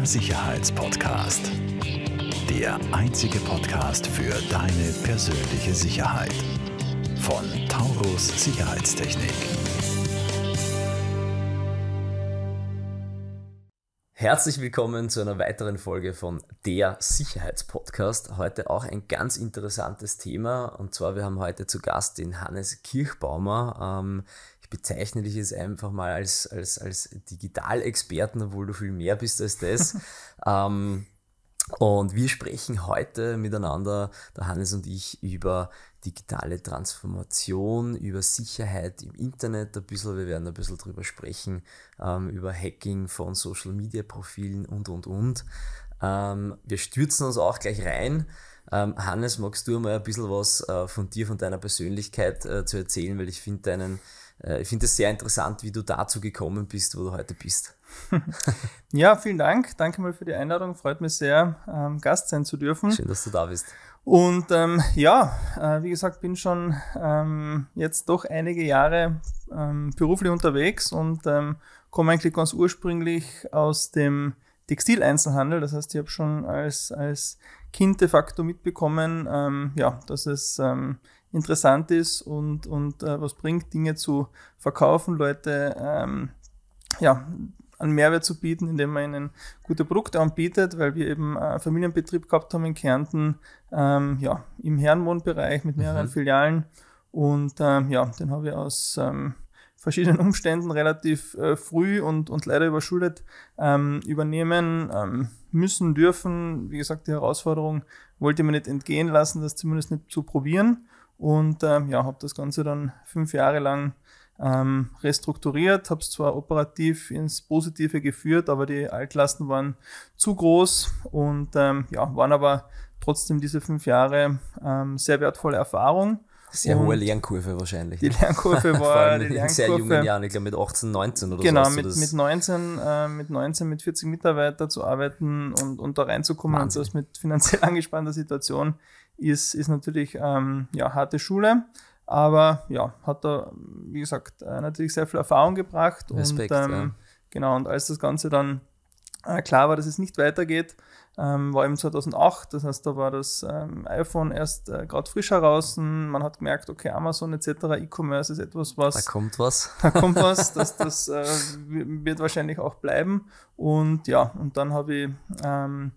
Der Sicherheitspodcast. Der einzige Podcast für deine persönliche Sicherheit. Von Taurus Sicherheitstechnik. Herzlich willkommen zu einer weiteren Folge von Der Sicherheitspodcast. Heute auch ein ganz interessantes Thema und zwar wir haben heute zu Gast den Hannes Kirchbaumer. Ähm, bezeichne dich jetzt einfach mal als, als, als Digitalexperten, obwohl du viel mehr bist als das. ähm, und wir sprechen heute miteinander, der Hannes und ich, über digitale Transformation, über Sicherheit im Internet ein bisschen. Wir werden ein bisschen drüber sprechen, ähm, über Hacking von Social Media Profilen und, und, und. Ähm, wir stürzen uns auch gleich rein. Ähm, Hannes, magst du mal ein bisschen was äh, von dir, von deiner Persönlichkeit äh, zu erzählen, weil ich finde deinen ich finde es sehr interessant, wie du dazu gekommen bist, wo du heute bist. ja, vielen Dank. Danke mal für die Einladung. Freut mich sehr, ähm, Gast sein zu dürfen. Schön, dass du da bist. Und ähm, ja, äh, wie gesagt, bin schon ähm, jetzt doch einige Jahre ähm, beruflich unterwegs und ähm, komme eigentlich ganz ursprünglich aus dem Textileinzelhandel. Das heißt, ich habe schon als, als Kind de facto mitbekommen, ähm, ja, dass es interessant ist und, und äh, was bringt, Dinge zu verkaufen, Leute ähm, ja, einen Mehrwert zu bieten, indem man ihnen gute Produkte anbietet, weil wir eben einen Familienbetrieb gehabt haben in Kärnten, ähm, ja, im Herrenwohnbereich mit mehreren mhm. Filialen. Und ähm, ja, den habe ich aus ähm, verschiedenen Umständen relativ äh, früh und, und leider überschuldet ähm, übernehmen ähm, müssen, dürfen. Wie gesagt, die Herausforderung wollte mir nicht entgehen lassen, das zumindest nicht zu probieren. Und ähm, ja, habe das Ganze dann fünf Jahre lang ähm, restrukturiert, habe es zwar operativ ins Positive geführt, aber die Altlasten waren zu groß und ähm, ja, waren aber trotzdem diese fünf Jahre ähm, sehr wertvolle Erfahrung. Sehr und hohe Lernkurve wahrscheinlich. Die Lernkurve war die Lernkurve, in sehr jungen Jahren, ich glaube mit 18, 19 oder genau, so. Genau, mit, mit 19, äh, mit 19, mit 40 Mitarbeitern zu arbeiten und, und da reinzukommen Wahnsinn. und das mit finanziell angespannter Situation ist, ist natürlich ähm, ja, harte Schule, aber ja, hat da, wie gesagt, äh, natürlich sehr viel Erfahrung gebracht. Respekt, und, ähm, ja. Genau, und als das Ganze dann äh, klar war, dass es nicht weitergeht, ähm, war eben 2008, das heißt, da war das ähm, iPhone erst äh, gerade frisch heraus. Man hat gemerkt, okay, Amazon etc., E-Commerce ist etwas, was. Da kommt was. Da kommt was, das, das äh, wird wahrscheinlich auch bleiben. Und ja, und dann habe ich ähm,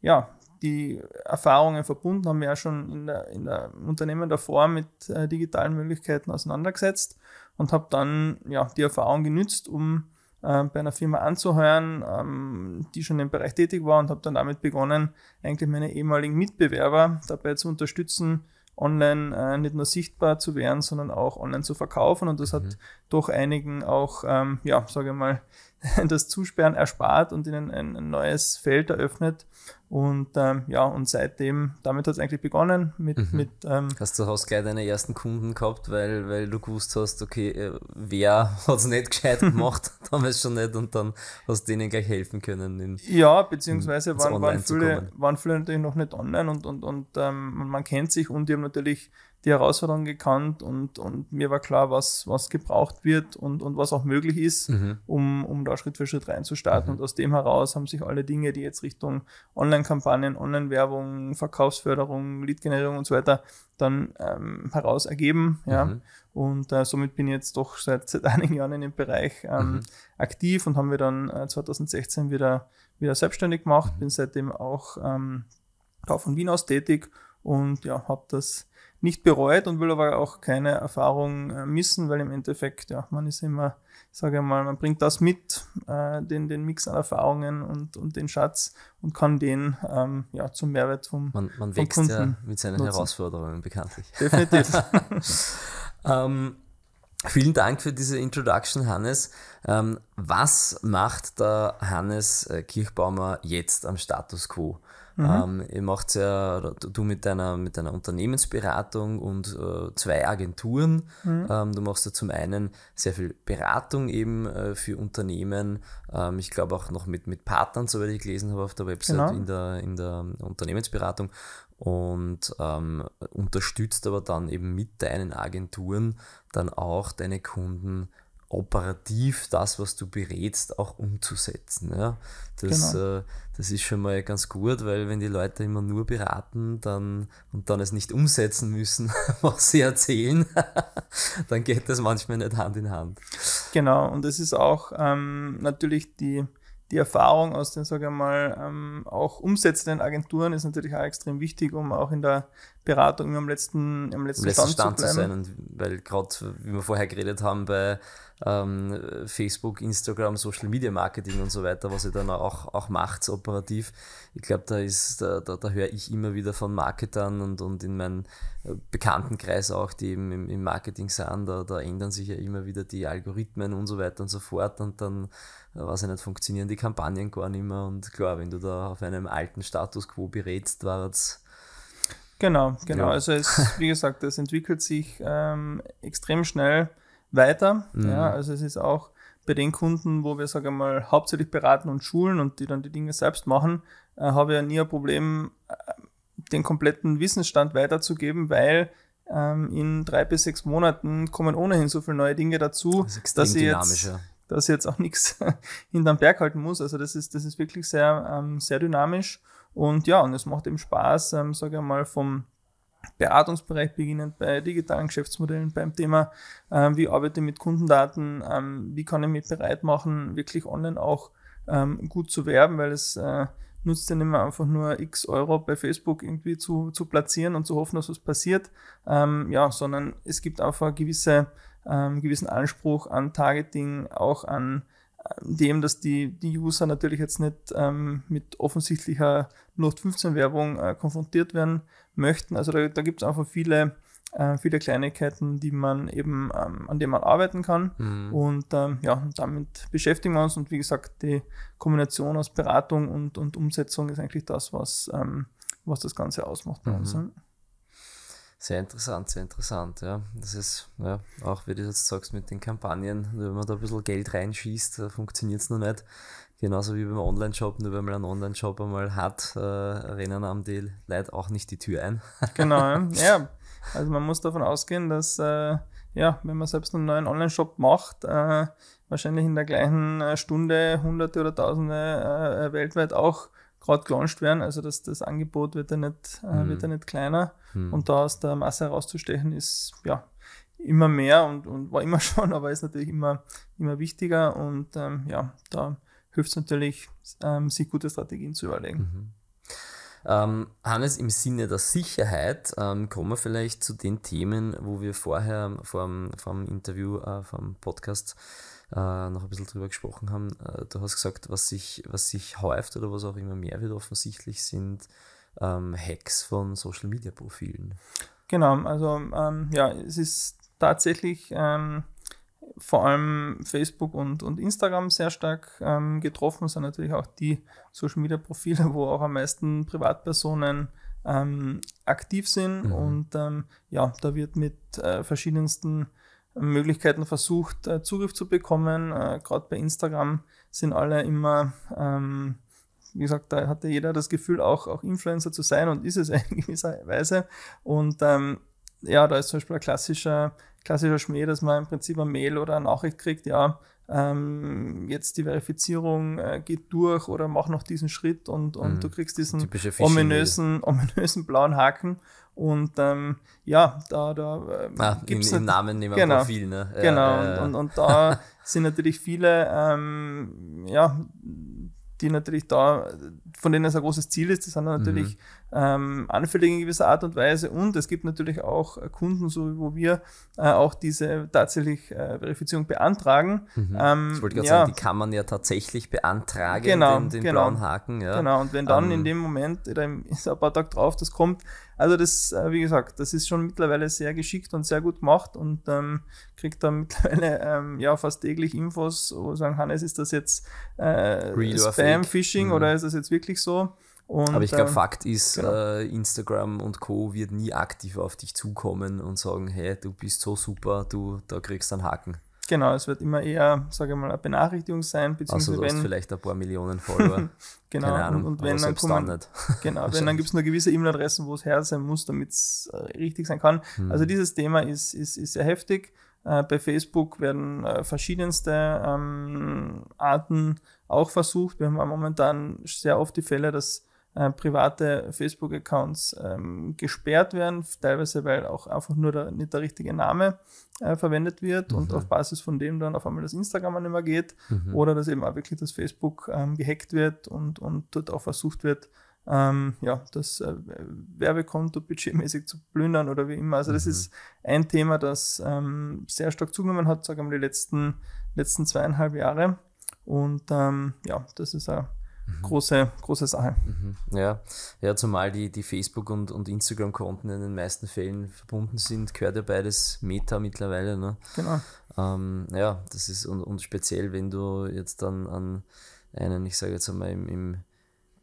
ja, die Erfahrungen verbunden, haben wir ja schon in der, in der Unternehmen davor mit äh, digitalen Möglichkeiten auseinandergesetzt und habe dann ja, die Erfahrung genützt, um äh, bei einer Firma anzuheuern, ähm, die schon im Bereich tätig war und habe dann damit begonnen, eigentlich meine ehemaligen Mitbewerber dabei zu unterstützen, online äh, nicht nur sichtbar zu werden, sondern auch online zu verkaufen. Und das hat mhm. doch einigen auch, ähm, ja, sage ich mal, das Zusperren erspart und ihnen ein, ein neues Feld eröffnet. Und ähm, ja, und seitdem, damit hat es eigentlich begonnen mit. Mhm. mit ähm, hast du hast gleich deine ersten Kunden gehabt, weil, weil du gewusst hast, okay, äh, wer hat es nicht gescheit gemacht, damals schon nicht, und dann hast du denen gleich helfen können. In, ja, beziehungsweise waren, waren, viele, waren viele natürlich noch nicht online und, und, und ähm, man kennt sich und die haben natürlich die Herausforderungen gekannt und, und mir war klar, was, was gebraucht wird und, und was auch möglich ist, mhm. um, um da Schritt für Schritt reinzustarten. Mhm. Und aus dem heraus haben sich alle Dinge, die jetzt Richtung Online-Kampagnen, Online-Werbung, Verkaufsförderung, Lead-Generierung und so weiter dann ähm, heraus ergeben. Ja. Mhm. Und äh, somit bin ich jetzt doch seit, seit einigen Jahren in dem Bereich ähm, mhm. aktiv und haben wir dann äh, 2016 wieder, wieder selbstständig gemacht, mhm. bin seitdem auch ähm, von Wien aus tätig und ja, habe das nicht bereut und will aber auch keine Erfahrung äh, missen, weil im Endeffekt, ja, man ist immer, sage ich mal, man bringt das mit, äh, den, den Mix an Erfahrungen und, und den Schatz und kann den ähm, ja, zum Mehrwert vom Man, man wächst Kunden ja mit seinen nutzen. Herausforderungen bekanntlich. Definitiv. ähm, vielen Dank für diese Introduction, Hannes. Ähm, was macht der Hannes äh, Kirchbaumer jetzt am Status quo? Mhm. Ähm, ihr macht ja, du mit deiner, mit deiner Unternehmensberatung und äh, zwei Agenturen. Mhm. Ähm, du machst ja zum einen sehr viel Beratung eben äh, für Unternehmen. Ähm, ich glaube auch noch mit, mit Partnern, soweit ich gelesen habe auf der Website genau. in, der, in der Unternehmensberatung und ähm, unterstützt aber dann eben mit deinen Agenturen dann auch deine Kunden operativ das, was du berätst, auch umzusetzen. Ja? Das, genau. äh, das ist schon mal ganz gut, weil wenn die Leute immer nur beraten dann, und dann es nicht umsetzen müssen, was sie erzählen, dann geht das manchmal nicht Hand in Hand. Genau, und es ist auch ähm, natürlich die, die Erfahrung aus den, sage ich mal, ähm, auch umsetzenden Agenturen ist natürlich auch extrem wichtig, um auch in der Beratung immer am letzten, am letzten, letzten Stand, Stand zu, zu sein. Und weil gerade, wie wir vorher geredet haben, bei ähm, Facebook, Instagram, Social Media Marketing und so weiter, was ihr dann auch, auch macht, operativ. Ich glaube, da ist, da, da, da höre ich immer wieder von Marketern und, und in meinem äh, Bekanntenkreis auch, die eben im, im Marketing sind, da, da ändern sich ja immer wieder die Algorithmen und so weiter und so fort und dann, weiß ich nicht, funktionieren die Kampagnen gar nicht mehr und klar, wenn du da auf einem alten Status quo berätst, war es Genau, genau. Ja. Also es, wie gesagt, es entwickelt sich ähm, extrem schnell weiter. Mhm. Ja, also es ist auch bei den Kunden, wo wir, sagen wir mal, hauptsächlich beraten und schulen und die dann die Dinge selbst machen, äh, habe ich ja nie ein Problem, äh, den kompletten Wissensstand weiterzugeben, weil ähm, in drei bis sechs Monaten kommen ohnehin so viele neue Dinge dazu, das dass ich jetzt, dass jetzt auch nichts hinterm Berg halten muss. Also das ist, das ist wirklich sehr, ähm, sehr dynamisch. Und ja, und es macht eben Spaß, ähm, sage ich mal, vom Beratungsbereich beginnend bei digitalen Geschäftsmodellen, beim Thema, ähm, wie arbeite ich mit Kundendaten, ähm, wie kann ich mich bereit machen, wirklich online auch ähm, gut zu werben, weil es äh, nutzt ja nicht mehr einfach nur x Euro bei Facebook irgendwie zu, zu platzieren und zu hoffen, dass was passiert, ähm, ja, sondern es gibt einfach gewisse, ähm, gewissen Anspruch an Targeting, auch an dem, dass die, die User natürlich jetzt nicht ähm, mit offensichtlicher 0815-Werbung äh, konfrontiert werden möchten. Also da, da gibt es einfach viele, äh, viele Kleinigkeiten, die man eben, ähm, an denen man arbeiten kann. Mhm. Und ähm, ja, damit beschäftigen wir uns. Und wie gesagt, die Kombination aus Beratung und, und Umsetzung ist eigentlich das, was, ähm, was das Ganze ausmacht bei mhm. uns. Sehr interessant, sehr interessant, ja. Das ist, ja, auch wie du jetzt sagst mit den Kampagnen, wenn man da ein bisschen Geld reinschießt, funktioniert es noch nicht. Genauso wie beim Online-Shop, nur wenn man einen Online-Shop einmal hat, äh, rennen am die Leute auch nicht die Tür ein. genau, ja. Also man muss davon ausgehen, dass äh, ja, wenn man selbst einen neuen Online-Shop macht, äh, wahrscheinlich in der gleichen äh, Stunde Hunderte oder Tausende äh, weltweit auch gerade gelauncht werden. Also das, das Angebot wird ja nicht, äh, mhm. wird ja nicht kleiner. Mhm. Und da aus der Masse herauszustechen, ist ja immer mehr und, und war immer schon, aber ist natürlich immer, immer wichtiger. Und ähm, ja, da hilft es natürlich, ähm, sich gute Strategien zu überlegen. Mhm. Ähm, Hannes, im Sinne der Sicherheit ähm, kommen wir vielleicht zu den Themen, wo wir vorher vor dem Interview, äh, vom Podcast äh, noch ein bisschen drüber gesprochen haben. Äh, du hast gesagt, was sich, was sich häuft oder was auch immer mehr wird offensichtlich sind ähm, Hacks von Social Media Profilen. Genau, also ähm, ja, es ist tatsächlich ähm, vor allem Facebook und, und Instagram sehr stark ähm, getroffen, sind natürlich auch die Social Media Profile, wo auch am meisten Privatpersonen ähm, aktiv sind. Mhm. Und ähm, ja, da wird mit äh, verschiedensten Möglichkeiten versucht, äh, Zugriff zu bekommen. Äh, Gerade bei Instagram sind alle immer, ähm, wie gesagt, da hatte jeder das Gefühl, auch, auch Influencer zu sein und ist es in gewisser Weise. Und ähm, ja, da ist zum Beispiel ein klassischer, klassischer Schmäh, dass man im Prinzip eine Mail oder eine Nachricht kriegt, ja, ähm, jetzt die Verifizierung äh, geht durch oder mach noch diesen Schritt und, und mhm. du kriegst diesen ominösen, ominösen blauen Haken. Und ähm, ja, da, da äh, ah, gibt's im, im Namen neben genau, Profil, ne? Ja, genau, äh, und, und, und, da sind natürlich viele, ähm, ja, die natürlich da, von denen es ein großes Ziel ist, das sind natürlich mhm ähm, anfällig in gewisser Art und Weise. Und es gibt natürlich auch Kunden, so wo wir äh, auch diese tatsächlich äh, Verifizierung beantragen. Mhm. Ähm, ich wollte gerade ja, sagen, die kann man ja tatsächlich beantragen, genau, den, den genau, blauen Haken. Ja. Genau, und wenn dann um, in ähm, dem Moment, oder ist ein paar Tage drauf, das kommt, also das, äh, wie gesagt, das ist schon mittlerweile sehr geschickt und sehr gut gemacht und ähm, kriegt dann mittlerweile ähm, ja fast täglich Infos, wo sagen, Hannes, ist das jetzt äh, Spam-Phishing mhm. oder ist das jetzt wirklich so? Und, Aber ich glaube, ähm, Fakt ist, genau. äh, Instagram und Co. wird nie aktiv auf dich zukommen und sagen, hey, du bist so super, du, da kriegst einen Haken. Genau, es wird immer eher, sage ich mal, eine Benachrichtigung sein, beziehungsweise also, du wenn, hast vielleicht ein paar Millionen Follower. genau, Keine Ahnung, und, und wenn dann kommen, dann genau, wenn dann gibt es nur gewisse E-Mail-Adressen, wo es her sein muss, damit es äh, richtig sein kann. Hm. Also dieses Thema ist, ist, ist sehr heftig. Äh, bei Facebook werden äh, verschiedenste ähm, Arten auch versucht. Wir haben momentan sehr oft die Fälle, dass äh, private Facebook-Accounts ähm, gesperrt werden, teilweise weil auch einfach nur der, nicht der richtige Name äh, verwendet wird mhm. und auf Basis von dem dann auf einmal das Instagram nicht mehr geht mhm. oder dass eben auch wirklich das Facebook ähm, gehackt wird und, und dort auch versucht wird, ähm, ja, das äh, Werbekonto budgetmäßig zu plündern oder wie immer. Also das mhm. ist ein Thema, das ähm, sehr stark zugenommen hat, sagen wir mal, die letzten, letzten zweieinhalb Jahre. Und ähm, ja, das ist eine mhm. große, große Sache. Mhm. Ja. ja, zumal die, die Facebook- und, und Instagram-Konten in den meisten Fällen verbunden sind, gehört ja beides Meta mittlerweile. Ne? Genau. Ähm, ja, das ist und, und speziell, wenn du jetzt dann an einen, ich sage jetzt einmal im, im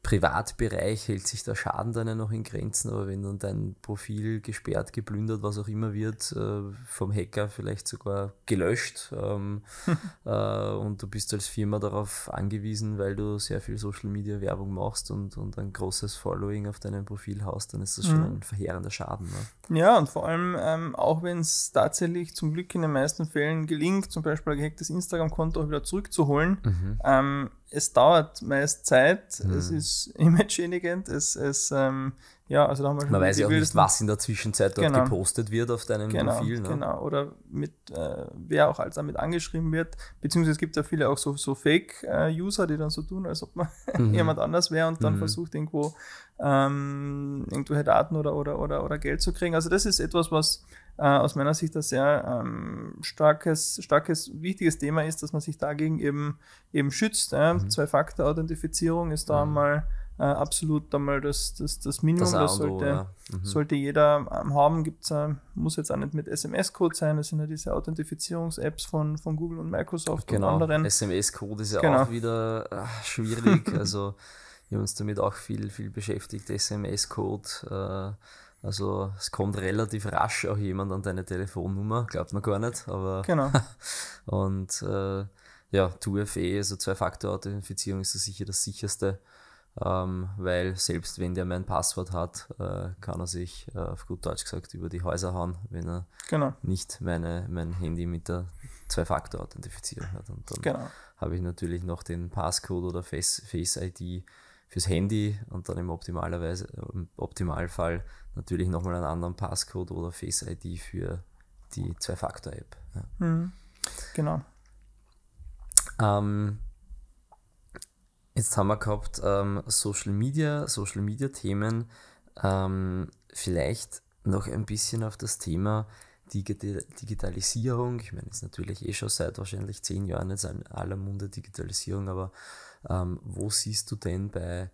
Privatbereich hält sich der Schaden dann ja noch in Grenzen, aber wenn dann dein Profil gesperrt, geplündert, was auch immer wird, äh, vom Hacker vielleicht sogar gelöscht ähm, äh, und du bist als Firma darauf angewiesen, weil du sehr viel Social Media Werbung machst und, und ein großes Following auf deinem Profil hast, dann ist das schon mhm. ein verheerender Schaden. Ne? Ja, und vor allem ähm, auch wenn es tatsächlich zum Glück in den meisten Fällen gelingt, zum Beispiel ein gehacktes Instagram-Konto wieder zurückzuholen, mhm. ähm, es dauert meist Zeit, mhm. es ist image-schädigend, es, es ähm, ja, also da haben wir Man weiß ja auch nicht, was in der Zwischenzeit dort genau. gepostet wird auf deinem genau, Profil. Ne? Genau, oder mit, äh, wer auch als damit angeschrieben wird, beziehungsweise es gibt ja viele auch so, so Fake-User, die dann so tun, als ob man mhm. jemand anders wäre und dann mhm. versucht irgendwo ähm, irgendwelche Daten oder, oder, oder, oder Geld zu kriegen. Also das ist etwas, was äh, aus meiner Sicht ein sehr ähm, starkes, starkes, wichtiges Thema ist, dass man sich dagegen eben, eben schützt. Äh. Mhm. Zwei-Faktor-Authentifizierung ist da mhm. mal äh, absolut einmal das, das, das Minimum. Das, das sollte, mhm. sollte jeder ähm, haben. Gibt's, äh, muss jetzt auch nicht mit SMS-Code sein. Das sind ja diese Authentifizierungs-Apps von, von Google und Microsoft genau. und anderen. SMS-Code ist ja genau. auch wieder ach, schwierig. also wir haben uns damit auch viel, viel beschäftigt. SMS-Code. Äh, also es kommt relativ rasch auch jemand an deine Telefonnummer, glaubt man gar nicht, aber genau. und äh, ja, 2FE, also Zwei-Faktor-Authentifizierung ist das sicher das sicherste, ähm, weil selbst wenn der mein Passwort hat, äh, kann er sich äh, auf gut Deutsch gesagt über die Häuser hauen, wenn er genau. nicht meine, mein Handy mit der Zwei-Faktor-Authentifizierung hat. Und dann genau. habe ich natürlich noch den Passcode oder Face, Face ID fürs Handy und dann im Optimalerweise, im Optimalfall natürlich nochmal einen anderen Passcode oder Face ID für die Zwei-Faktor-App. Ja. Mhm. Genau. Ähm, jetzt haben wir gehabt ähm, Social Media, Social Media Themen. Ähm, vielleicht noch ein bisschen auf das Thema Digitalisierung. Ich meine, es ist natürlich eh schon seit wahrscheinlich zehn Jahren jetzt in aller Munde Digitalisierung, aber ähm, wo siehst du denn bei,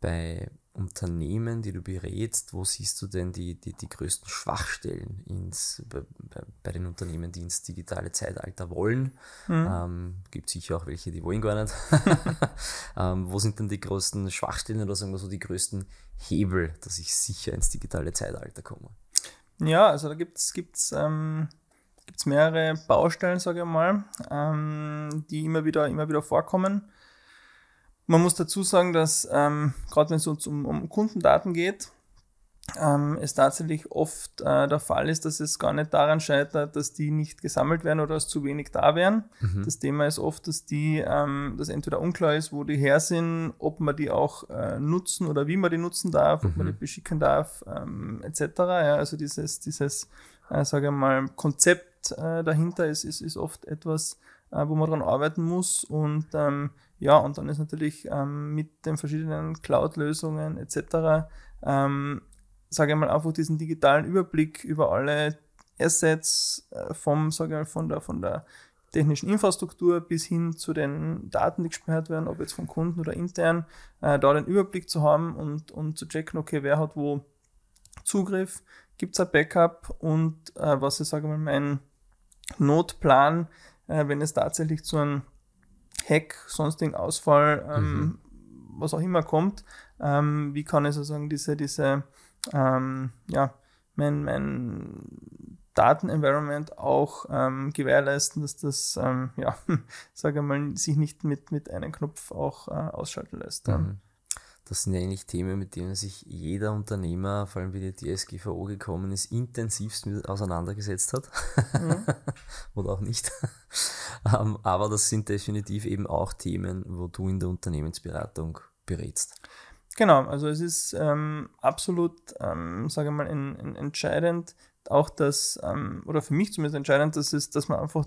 bei Unternehmen, die du berätst, wo siehst du denn die, die, die größten Schwachstellen ins, bei, bei, den Unternehmen, die ins digitale Zeitalter wollen? Mhm. Ähm, gibt sicher auch welche, die wollen gar nicht. ähm, wo sind denn die größten Schwachstellen oder sagen wir so die größten Hebel, dass ich sicher ins digitale Zeitalter komme? Ja, also da gibt es gibt's, ähm, gibt's mehrere Baustellen, sage ich mal, ähm, die immer wieder, immer wieder vorkommen. Man muss dazu sagen, dass ähm, gerade wenn es uns um, um Kundendaten geht, ähm, es tatsächlich oft äh, der Fall ist, dass es gar nicht daran scheitert, dass die nicht gesammelt werden oder dass zu wenig da wären. Mhm. Das Thema ist oft, dass die, ähm, dass entweder unklar ist, wo die her sind, ob man die auch äh, nutzen oder wie man die nutzen darf, mhm. ob man mhm. die beschicken darf, ähm, etc. Ja, also dieses, dieses, äh, sage mal, Konzept äh, dahinter ist, ist, ist oft etwas, äh, wo man daran arbeiten muss und ähm, ja, und dann ist natürlich ähm, mit den verschiedenen Cloud-Lösungen etc., ähm, sage ich mal, einfach diesen digitalen Überblick über alle Assets äh, vom, sage ich mal, von der, von der technischen Infrastruktur bis hin zu den Daten, die gesperrt werden, ob jetzt vom Kunden oder intern, äh, da den Überblick zu haben und, und zu checken, okay, wer hat wo Zugriff, gibt es ein Backup und äh, was ist, sage ich mal, mein Notplan, äh, wenn es tatsächlich zu einem Hack, sonstigen Ausfall, ähm, mhm. was auch immer kommt, ähm, wie kann ich sozusagen diese, diese, ähm, ja, mein, mein Datenenvironment auch ähm, gewährleisten, dass das, ähm, ja, sage mal, sich nicht mit, mit einem Knopf auch äh, ausschalten lässt. Mhm. das sind eigentlich Themen, mit denen sich jeder Unternehmer, vor allem wie die DSGVO gekommen ist, intensivst mit auseinandergesetzt hat. Mhm. Oder auch nicht. Ähm, aber das sind definitiv eben auch Themen, wo du in der Unternehmensberatung berätst. Genau, also es ist ähm, absolut, ähm, sage ich mal, in, in entscheidend, auch das, ähm, oder für mich zumindest entscheidend, dass, es, dass man einfach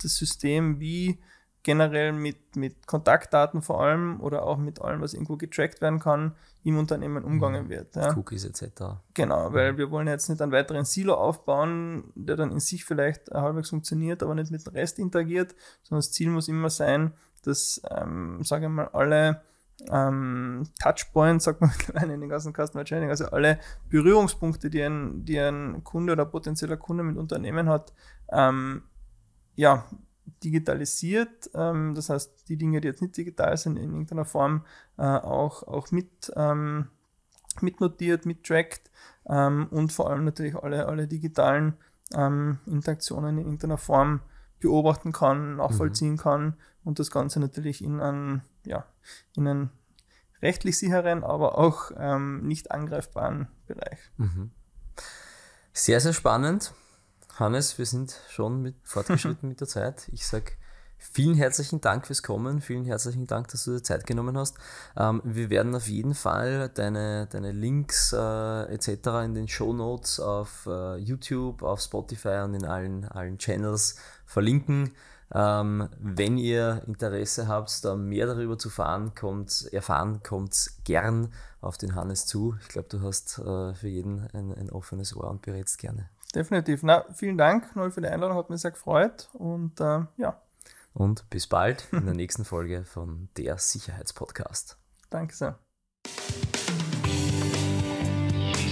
das System, wie generell mit, mit Kontaktdaten vor allem oder auch mit allem, was irgendwo getrackt werden kann, im Unternehmen umgangen mhm. wird. Ja. Cookies etc. Genau, weil mhm. wir wollen jetzt nicht einen weiteren Silo aufbauen, der dann in sich vielleicht halbwegs funktioniert, aber nicht mit dem Rest interagiert, sondern das Ziel muss immer sein, dass, ähm, sage ich mal, alle ähm, Touchpoints, sagt man in den ganzen Customer Training, also alle Berührungspunkte, die ein, die ein Kunde oder potenzieller Kunde mit Unternehmen hat, ähm, ja, digitalisiert, ähm, das heißt, die Dinge, die jetzt nicht digital sind, in irgendeiner Form äh, auch, auch mit, ähm, mitnotiert, mittrackt ähm, und vor allem natürlich alle, alle digitalen ähm, Interaktionen in irgendeiner Form beobachten kann, nachvollziehen mhm. kann und das Ganze natürlich in einen, ja, in einen rechtlich sicheren, aber auch ähm, nicht angreifbaren Bereich. Mhm. Sehr, sehr spannend. Hannes, wir sind schon mit fortgeschritten mit der Zeit. Ich sage vielen herzlichen Dank fürs Kommen, vielen herzlichen Dank, dass du dir Zeit genommen hast. Ähm, wir werden auf jeden Fall deine, deine Links äh, etc. in den Show Notes auf äh, YouTube, auf Spotify und in allen, allen Channels verlinken. Ähm, wenn ihr Interesse habt, da mehr darüber zu fahren, kommt, erfahren, kommt gern auf den Hannes zu. Ich glaube, du hast äh, für jeden ein, ein offenes Ohr und berätst gerne. Definitiv. Na, vielen Dank, Noel, für die Einladung, hat mich sehr gefreut und äh, ja. Und bis bald in der nächsten Folge von der Sicherheitspodcast. Danke sehr.